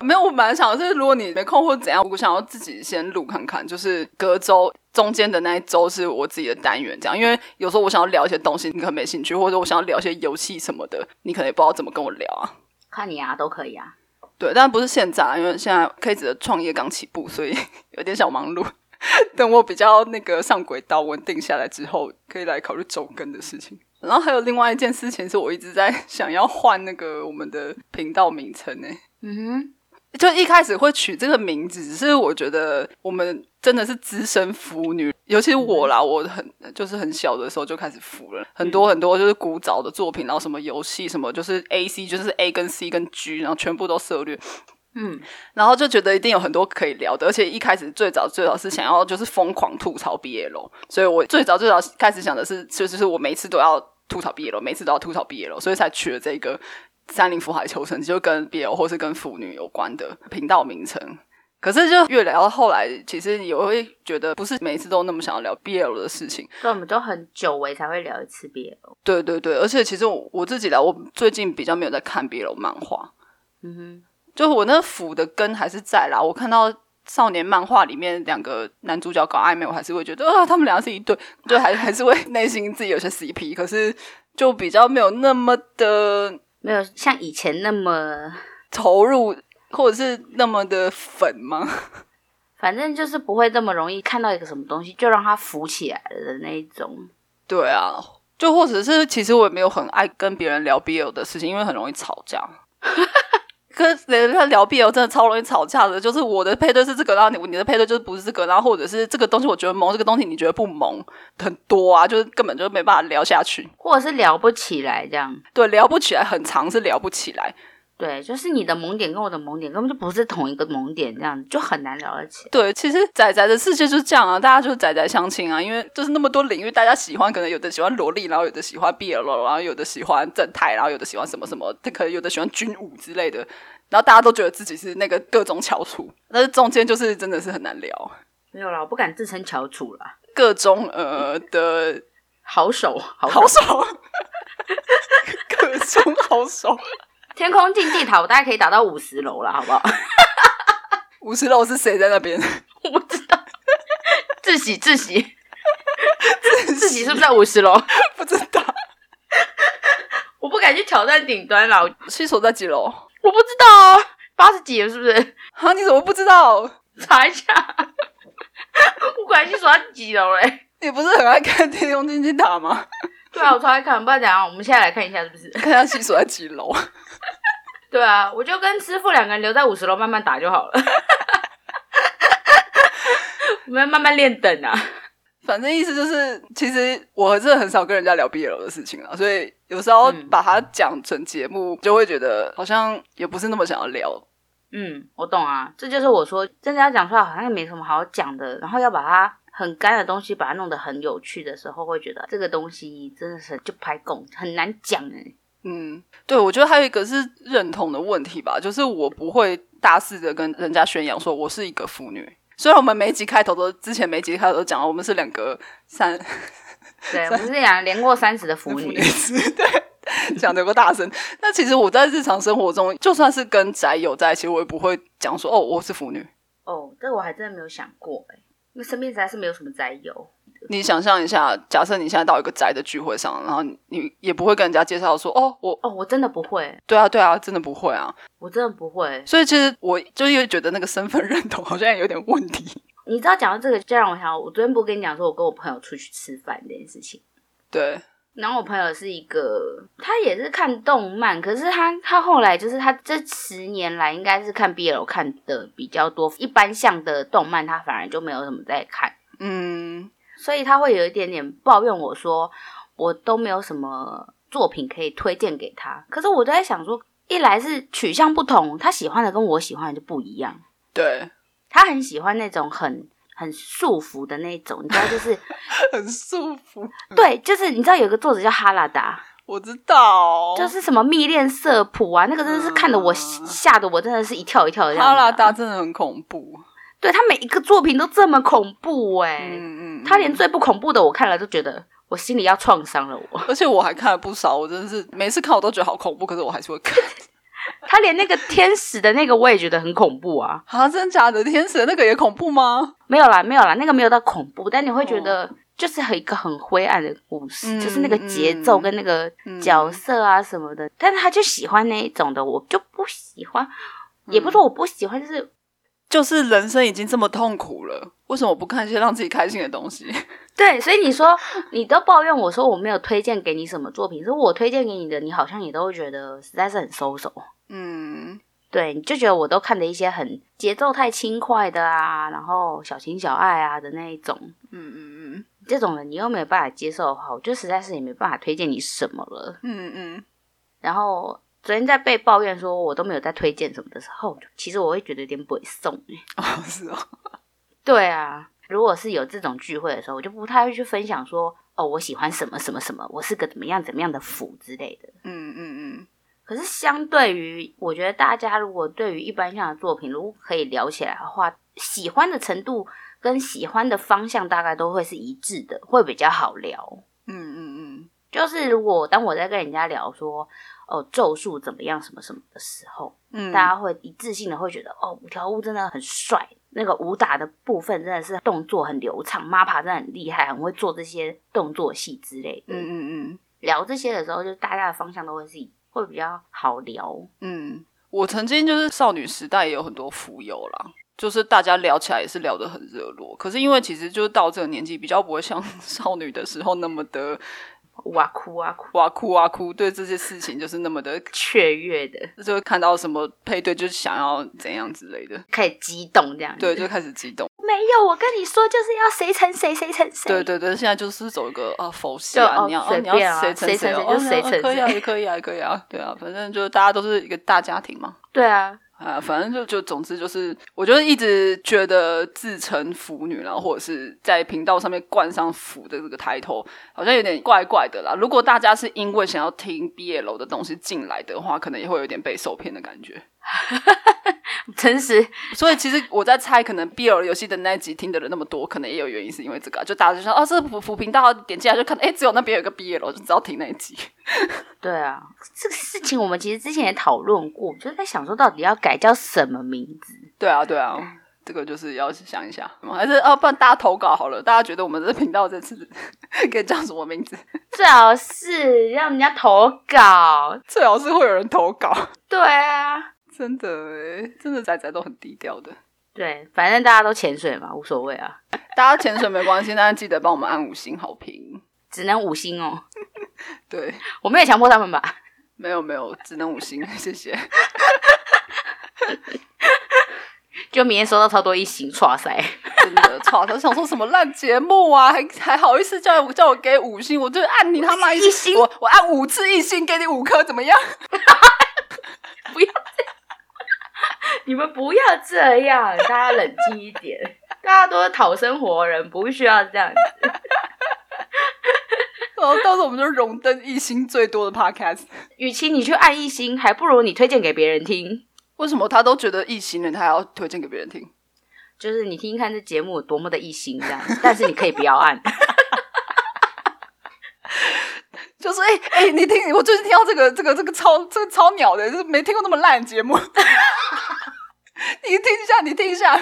没有，我蛮想就是，如果你没空或者怎样，我想要自己先录看看，就是隔周中间的那一周是我自己的单元，这样。因为有时候我想要聊一些东西，你可能没兴趣，或者我想要聊一些游戏什么的，你可能也不知道怎么跟我聊啊。看你啊，都可以啊。对，但不是现在，因为现在 K 子的创业刚起步，所以有点小忙碌。等我比较那个上轨道稳定下来之后，可以来考虑周更的事情。然后还有另外一件事情，是我一直在想要换那个我们的频道名称呢。嗯哼，就一开始会取这个名字，只是我觉得我们真的是资深腐女，尤其是我啦，我很就是很小的时候就开始腐了，很多很多就是古早的作品，然后什么游戏什么，就是 A C 就是 A 跟 C 跟 G，然后全部都涉略。嗯，然后就觉得一定有很多可以聊的，而且一开始最早最早是想要就是疯狂吐槽毕业楼，所以我最早最早开始想的是，就是我每次都要吐槽毕业楼，每次都要吐槽毕业楼，所以才取了这个三林福海求生，就跟毕业或是跟腐女有关的频道名称。可是就越聊到后来，其实也会觉得不是每一次都那么想要聊毕业楼的事情，所以我们都很久违才会聊一次毕业楼。对对对，而且其实我我自己聊，我最近比较没有在看毕业楼漫画。嗯哼。就我那腐的根还是在啦，我看到少年漫画里面两个男主角搞暧昧，我还是会觉得啊，他们两个是一对，就还 还是会内心自己有些 CP，可是就比较没有那么的没有像以前那么投入，或者是那么的粉吗？反正就是不会这么容易看到一个什么东西就让它浮起来了的那一种。对啊，就或者是其实我也没有很爱跟别人聊 BL 的事情，因为很容易吵架。跟人家聊 BL 真的超容易吵架的，就是我的配对是这个，然后你你的配对就是不是这个，然后或者是这个东西我觉得萌，这个东西你觉得不萌，很多啊，就是根本就没办法聊下去，或者是聊不起来这样。对，聊不起来，很长是聊不起来。对，就是你的萌点跟我的萌点根本就不是同一个萌点，这样就很难聊得起。对，其实仔仔的世界就是这样啊，大家就是仔仔相亲啊，因为就是那么多领域，大家喜欢，可能有的喜欢萝莉，然后有的喜欢 BL，然后有的喜欢正太，然后有的喜欢什么什么，他可能有的喜欢军武之类的，然后大家都觉得自己是那个各种翘楚，但是中间就是真的是很难聊。没有啦，我不敢自称翘楚啦。各种呃的好手，好手，各种好手。天空竞技塔，我大概可以打到五十楼了，好不好？五十楼是谁在那边？我不知道。自喜自喜，自喜是不是在五十楼？不知道。我不敢去挑战顶端了。新手在几楼？我不知道啊，八十几了是不是？啊，你怎么不知道？查一下。我管新手在几楼嘞？你不是很爱看天空竞技塔吗？对啊，我超爱看。不然怎样？我们现在来看一下，是不是？看下新手在几楼。对啊，我就跟师傅两个人留在五十楼慢慢打就好了。我们慢慢练等啊。反正意思就是，其实我真的很少跟人家聊毕业楼的事情啊，所以有时候把它讲成节目，就会觉得好像也不是那么想要聊。嗯，我懂啊，这就是我说真的要讲出来，好像也没什么好讲的。然后要把它很干的东西，把它弄得很有趣的时候，会觉得这个东西真的是就拍拱很难讲哎。嗯，对，我觉得还有一个是认同的问题吧，就是我不会大肆的跟人家宣扬说我是一个腐女，虽然我们每集开头都之前每集开头都讲了，我们是两个三，对，我 们是两年过三十的腐女，对，讲的有个大声。那其实我在日常生活中，就算是跟宅友在一起，我也不会讲说哦，我是腐女。哦，这我还真的没有想过哎，因为身边实在是没有什么宅友。你想象一下，假设你现在到一个宅的聚会上，然后你也不会跟人家介绍说哦，我哦，我真的不会。对啊，对啊，真的不会啊，我真的不会。所以其实我就因为觉得那个身份认同好像有点问题。你知道讲到这个，就让我想，我昨天不跟你讲说，我跟我朋友出去吃饭这件事情。对。然后我朋友是一个，他也是看动漫，可是他他后来就是他这十年来应该是看 BL 看的比较多，一般像的动漫他反而就没有什么在看。嗯。所以他会有一点点抱怨我说，我都没有什么作品可以推荐给他。可是我都在想说，一来是取向不同，他喜欢的跟我喜欢的就不一样。对，他很喜欢那种很很束缚的那种，你知道，就是 很束缚。对，就是你知道有个作者叫哈拉达，我知道，就是什么密恋色谱啊，那个真的是看得我吓得我真的是一跳一跳的。哈拉达真的很恐怖。对他每一个作品都这么恐怖哎，他连最不恐怖的我看了都觉得我心里要创伤了我，而且我还看了不少，我真的是每次看我都觉得好恐怖，可是我还是会看。他连那个天使的那个我也觉得很恐怖啊！啊，真的假的？天使的那个也恐怖吗？没有啦，没有啦，那个没有到恐怖，但你会觉得就是很一个很灰暗的故事，就是那个节奏跟那个角色啊什么的。但是他就喜欢那一种的，我就不喜欢，也不说我不喜欢，就是。就是人生已经这么痛苦了，为什么不看一些让自己开心的东西？对，所以你说你都抱怨我说我没有推荐给你什么作品，是我推荐给你的，你好像也都会觉得实在是很收手。嗯，对，你就觉得我都看的一些很节奏太轻快的啊，然后小情小爱啊的那一种。嗯嗯嗯，这种人你又没有办法接受的话，我就实在是也没办法推荐你什么了。嗯嗯，然后。昨天在被抱怨说我都没有在推荐什么的时候，其实我会觉得有点不送哦，是哦，对啊，如果是有这种聚会的时候，我就不太会去分享说哦，我喜欢什么什么什么，我是个怎么样怎么样的腐之类的。嗯嗯嗯。可是相对于，我觉得大家如果对于一般像的作品，如果可以聊起来的话，喜欢的程度跟喜欢的方向大概都会是一致的，会比较好聊。嗯嗯嗯。就是如果当我在跟人家聊说。哦，咒术怎么样？什么什么的时候，嗯，大家会一致性的会觉得，哦，五条悟真的很帅，那个武打的部分真的是动作很流畅，MAPA 真的很厉害，很会做这些动作戏之类的。嗯嗯嗯，聊这些的时候，就大家的方向都会是会比较好聊。嗯，我曾经就是少女时代也有很多浮游啦，就是大家聊起来也是聊得很热络。可是因为其实就是到这个年纪，比较不会像 少女的时候那么的。哇哭啊哭哇哭啊哭，对这些事情就是那么的雀跃的，就会看到什么配对，就是想要怎样之类的，开始激动这样。对，就开始激动。没有，我跟你说，就是要谁成谁，谁成谁。对对对，现在就是走一个啊佛系啊，你要你要谁成谁就谁成，可以啊，也可以啊，也可以啊，对啊，反正就是大家都是一个大家庭嘛。对啊。啊，反正就就总之就是，我就一直觉得自称腐女，然后或者是在频道上面冠上“腐”的这个抬头，好像有点怪怪的啦。如果大家是因为想要听毕业楼的东西进来的话，可能也会有点被受骗的感觉。诚实，所以其实我在猜，可能 BL 游戏的那一集听的人那么多，可能也有原因，是因为这个，就大家就说哦，这是腐腐频道，点进来就看，哎，只有那边有个 BL，就只要听那一集。对啊，这个事情我们其实之前也讨论过，就是在想说到底要改叫什么名字。对啊，对啊，这个就是要想一下，还是哦，不然大家投稿好了，大家觉得我们这频道这次 可以叫什么名字？最好是让人家投稿，最好是会有人投稿。对啊。真的哎，真的仔仔都很低调的。对，反正大家都潜水嘛，无所谓啊。大家潜水没关系，但是记得帮我们按五星好评，只能五星哦。对，我没有强迫他们吧？没有没有，只能五星，谢谢。就明天收到超多一星，哇塞！真的，操！他想说什么烂节目啊？还还好意思叫我叫我给五星？我就按你他妈一星，我我按五次一星，给你五颗，怎么样？不要。你们不要这样，大家冷静一点。大家都是讨生活人，不需要这样子。然 后到时候我们就荣登一星最多的 podcast。与其你去按一星，还不如你推荐给别人听。为什么他都觉得一星人，他还要推荐给别人听？就是你听听看这节目有多么的一星这样，但是你可以不要按。就是哎哎，你听，我最近听到这个这个这个超这个超鸟的，就是没听过那么烂的节目。你听一下，你听一下。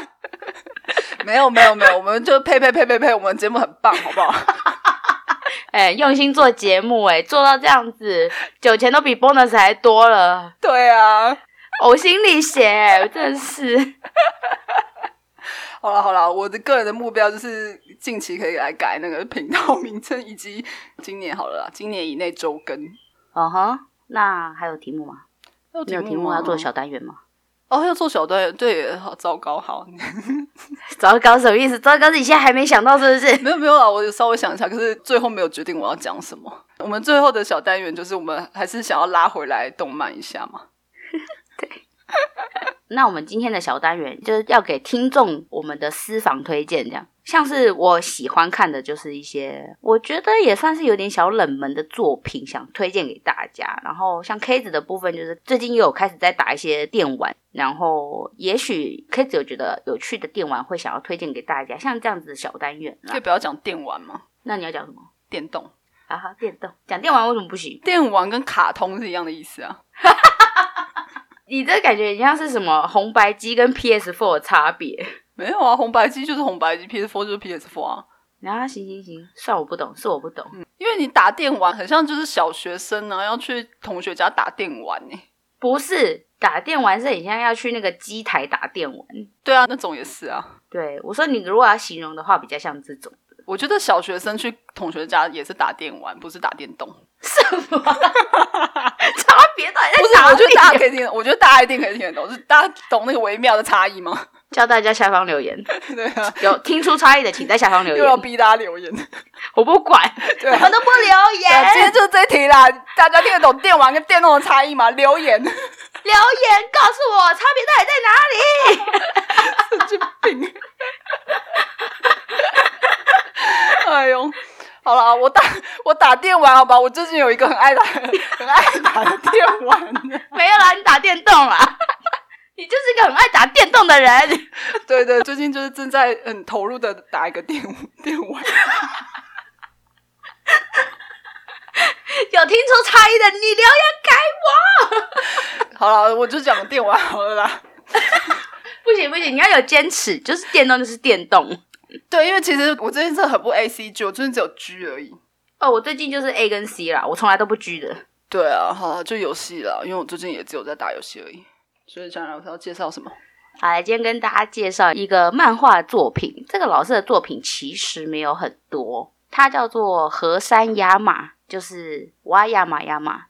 没有没有没有，我们就呸呸呸呸呸，我们节目很棒，好不好？哎，用心做节目，哎，做到这样子，酒钱都比 bonus 还多了。对啊，呕心沥血，真的是。好了好了，我的个人的目标就是近期可以来改那个频道 名称，以及今年好了啦，今年以内周更。哦哈，那还有题目吗？有题目要做小单元吗？哦，要做小单元，对，好糟糕，好，糟糕什么意思？糟糕，你现在还没想到是不是？没有没有啊，我稍微想一下，可是最后没有决定我要讲什么。我们最后的小单元就是我们还是想要拉回来动漫一下嘛。对。那我们今天的小单元就是要给听众我们的私房推荐，这样像是我喜欢看的，就是一些我觉得也算是有点小冷门的作品，想推荐给大家。然后像 K 子的部分，就是最近又有开始在打一些电玩，然后也许 K 子有觉得有趣的电玩会想要推荐给大家，像这样子的小单元，可以不要讲电玩吗？那你要讲什么？电动啊哈，电动讲电玩为什么不行？电玩跟卡通是一样的意思啊。你这感觉像是什么红白机跟 PS Four 的差别？没有啊，红白机就是红白机，PS Four 就是 PS Four 啊。行行行，算我不懂，是我不懂。因为你打电玩很像就是小学生呢，要去同学家打电玩呢。不是打电玩，是很像要去那个机台打电玩。对啊，那种也是啊。对，我说你如果要形容的话，比较像这种。我觉得小学生去同学家也是打电玩，不是打电动。什么 差别？到底在哪里？我觉得大家可以听，我觉得大家一定可以听得懂。是大家懂那个微妙的差异吗？叫大家下方留言。对啊，有听出差异的，请在下方留言。又要逼大家留言，我不管，我们都不留言。今天就这题啦，大家听得懂电玩跟电动的差异吗？留言，留言告诉我差别到底在哪里？神经病！哎呦。好了，我打我打电玩，好吧？我最近有一个很爱打、很爱打的电玩。没有啦，你打电动啦，你就是一个很爱打电动的人。对对，最近就是正在很投入的打一个电电玩。有听出差异的，你留言给我。好了，我就讲电玩好了啦。不行不行，你要有坚持，就是电动就是电动。对，因为其实我最近真的很不 A C G，我最近只有 G 而已。哦，我最近就是 A 跟 C 啦，我从来都不 G 的。对啊，好，就游戏啦，因为我最近也只有在打游戏而已。所以将来我要介绍什么？好，来今天跟大家介绍一个漫画作品。这个老师的作品其实没有很多，它叫做河山雅马，就是哇亚马亚马，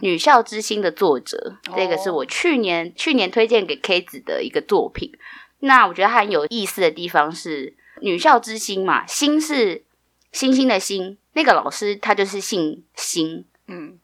女校之星的作者。这个是我去年去年推荐给 K 子的一个作品。那我觉得很有意思的地方是。女校之星嘛，星是星星的星，那个老师他就是姓星，嗯，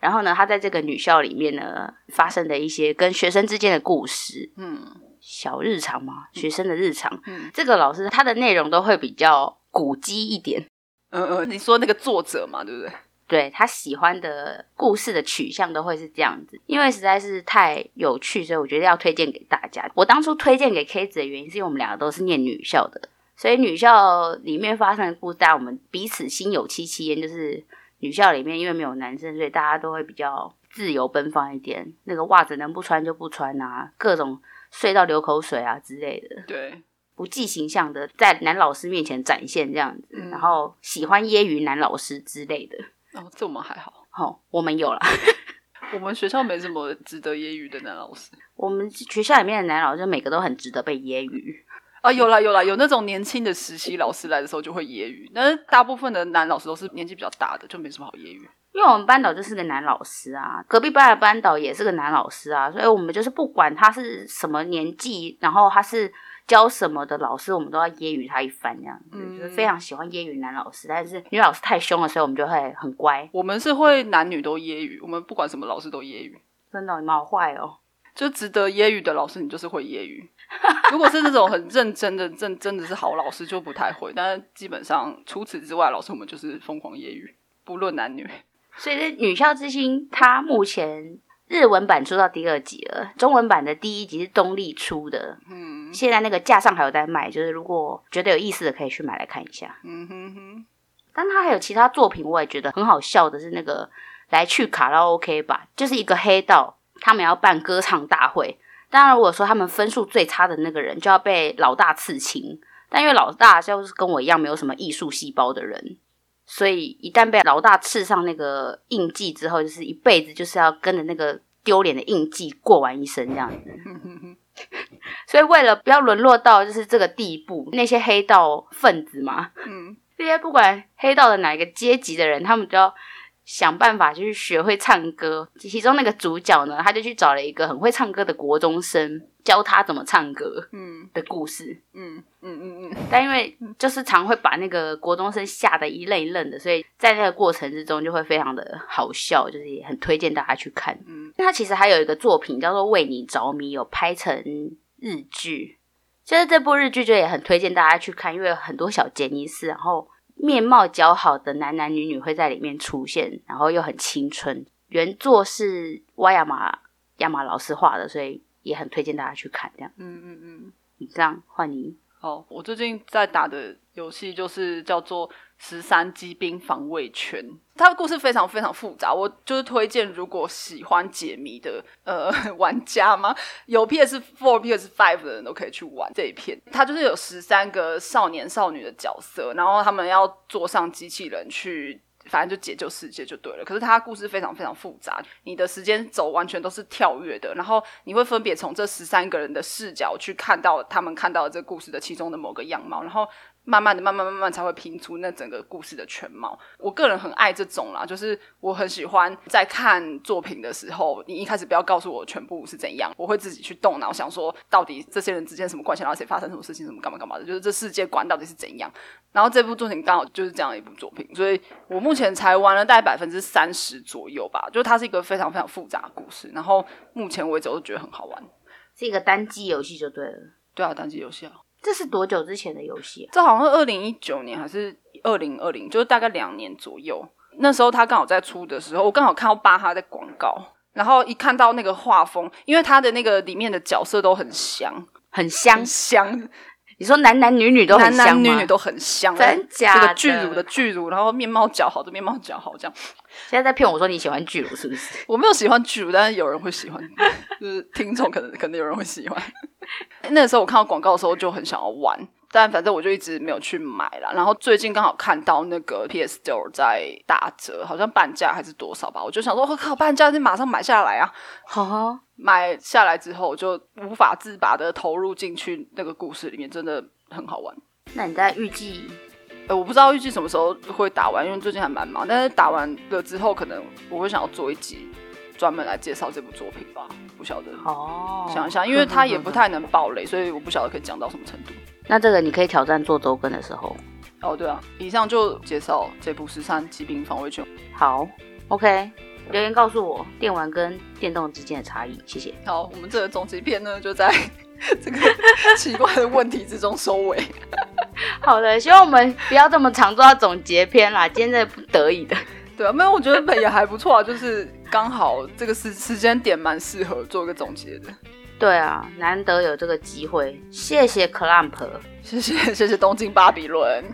然后呢，他在这个女校里面呢，发生的一些跟学生之间的故事，嗯，小日常嘛，学生的日常，嗯，这个老师他的内容都会比较古鸡一点，嗯嗯，你说那个作者嘛，对不对？对他喜欢的故事的取向都会是这样子，因为实在是太有趣，所以我觉得要推荐给大家。我当初推荐给 K 子的原因，是因为我们两个都是念女校的。所以女校里面发生的故事，大家我们彼此心有戚戚焉。就是女校里面因为没有男生，所以大家都会比较自由奔放一点。那个袜子能不穿就不穿啊，各种睡到流口水啊之类的。对，不计形象的在男老师面前展现这样子，然后喜欢揶揄男老师之类的。哦，这我们还好。好，我们有了。我们学校没什么值得揶揄的男老师。我们学校里面的男老师每个都很值得被揶揄。啊，有啦有啦，有那种年轻的实习老师来的时候就会揶揄，但是大部分的男老师都是年纪比较大的，就没什么好揶揄。因为我们班导就是个男老师啊，隔壁班的班导也是个男老师啊，所以我们就是不管他是什么年纪，然后他是教什么的老师，我们都要揶揄他一番，这样子就是非常喜欢揶揄男老师。但是女老师太凶了，所以我们就会很乖。我们是会男女都揶揄，我们不管什么老师都揶揄。真的，你们好坏哦！就值得揶揄的老师，你就是会揶揄。如果是那种很认真的、真真的是好老师，就不太会。但是基本上除此之外，老师我们就是疯狂揶揄，不论男女。所以《女校之星》它目前日文版出到第二集了，中文版的第一集是东立出的。嗯，现在那个架上还有在卖，就是如果觉得有意思的，可以去买来看一下。嗯哼哼。但他还有其他作品，我也觉得很好笑的，是那个来去卡拉 OK 吧，就是一个黑道，他们要办歌唱大会。当然，如果说他们分数最差的那个人就要被老大刺青，但因为老大就是跟我一样没有什么艺术细胞的人，所以一旦被老大刺上那个印记之后，就是一辈子就是要跟着那个丢脸的印记过完一生这样子。所以为了不要沦落到就是这个地步，那些黑道分子嘛，嗯，这些不管黑道的哪一个阶级的人，他们都要。想办法去学会唱歌，其中那个主角呢，他就去找了一个很会唱歌的国中生，教他怎么唱歌。嗯，的故事。嗯嗯嗯嗯。但因为就是常会把那个国中生吓得一愣一愣的，所以在那个过程之中就会非常的好笑，就是也很推荐大家去看。嗯，他其实还有一个作品叫做《为你着迷》，有拍成日剧。其实这部日剧就也很推荐大家去看，因为很多小杰尼斯，然后。面貌姣好的男男女女会在里面出现，然后又很青春。原作是瓦亚马亚马老师画的，所以也很推荐大家去看。这样，嗯嗯嗯。这样换你。好，我最近在打的游戏就是叫做。十三机兵防卫圈，它的故事非常非常复杂。我就是推荐，如果喜欢解谜的呃 玩家吗？有 PS Four、PS Five 的人都可以去玩这一片。它就是有十三个少年少女的角色，然后他们要坐上机器人去，反正就解救世界就对了。可是它故事非常非常复杂，你的时间轴完全都是跳跃的，然后你会分别从这十三个人的视角去看到他们看到这故事的其中的某个样貌，然后。慢慢的，慢慢慢慢才会拼出那整个故事的全貌。我个人很爱这种啦，就是我很喜欢在看作品的时候，你一开始不要告诉我全部是怎样，我会自己去动脑想说，到底这些人之间什么关系，然后谁发生什么事情，什么干嘛干嘛的，就是这世界观到底是怎样。然后这部作品刚好就是这样一部作品，所以我目前才玩了大概百分之三十左右吧。就是它是一个非常非常复杂的故事，然后目前为止我都觉得很好玩，是一个单机游戏就对了。对啊，单机游戏啊。这是多久之前的游戏？这好像是二零一九年还是二零二零，就是大概两年左右。那时候他刚好在出的时候，我刚好看到巴哈在广告，然后一看到那个画风，因为他的那个里面的角色都很香，很香香。你说男男女女都很香男男女女都很香，真假？这个巨乳的巨乳，然后面貌姣好的面貌姣好，这样。现在在骗我说你喜欢巨乳是不是？我没有喜欢巨乳，但是有人会喜欢，就是听众可能可能有人会喜欢。那个时候我看到广告的时候就很想要玩。但反正我就一直没有去买了，然后最近刚好看到那个 PS Store 在打折，好像半价还是多少吧，我就想说，我靠，半价，就马上买下来啊！好，买下来之后就无法自拔的投入进去那个故事里面，真的很好玩。那你在预计？呃，我不知道预计什么时候会打完，因为最近还蛮忙。但是打完了之后，可能我会想要做一集专门来介绍这部作品吧，不晓得。哦，想一想，因为它也不太能爆雷，所以我不晓得可以讲到什么程度。那这个你可以挑战做周更的时候哦，对啊，以上就介绍这部《十三疾病防卫圈》。好，OK，留言告诉我电玩跟电动之间的差异，谢谢。好，我们这个总结篇呢，就在 这个奇怪的问题之中收尾。好的，希望我们不要这么常做到总结篇啦，今天真的不得已的。对啊，没有，我觉得也还不错啊，就是刚好这个时时间点蛮适合做一个总结的。对啊，难得有这个机会，谢谢 Clamp，谢谢谢谢东京巴比伦。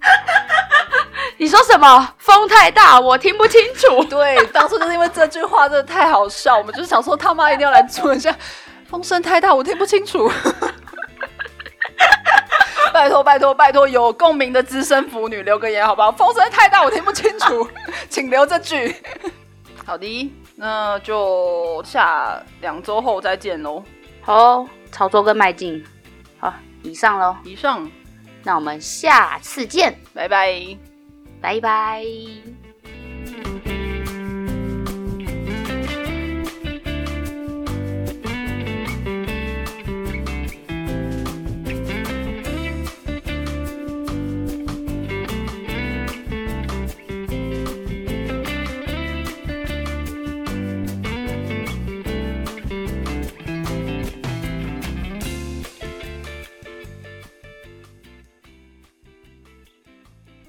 你说什么？风太大，我听不清楚。对，当初就是因为这句话真的太好笑，我们就是想说他妈一定要来做一下。风声太大，我听不清楚。拜托拜托拜托，有共鸣的资深腐女留个言好不好？风声太大，我听不清楚，请留这句。好的。那就下两周后再见喽。好，操作跟迈进。好，以上喽。以上，那我们下次见，拜拜，拜拜。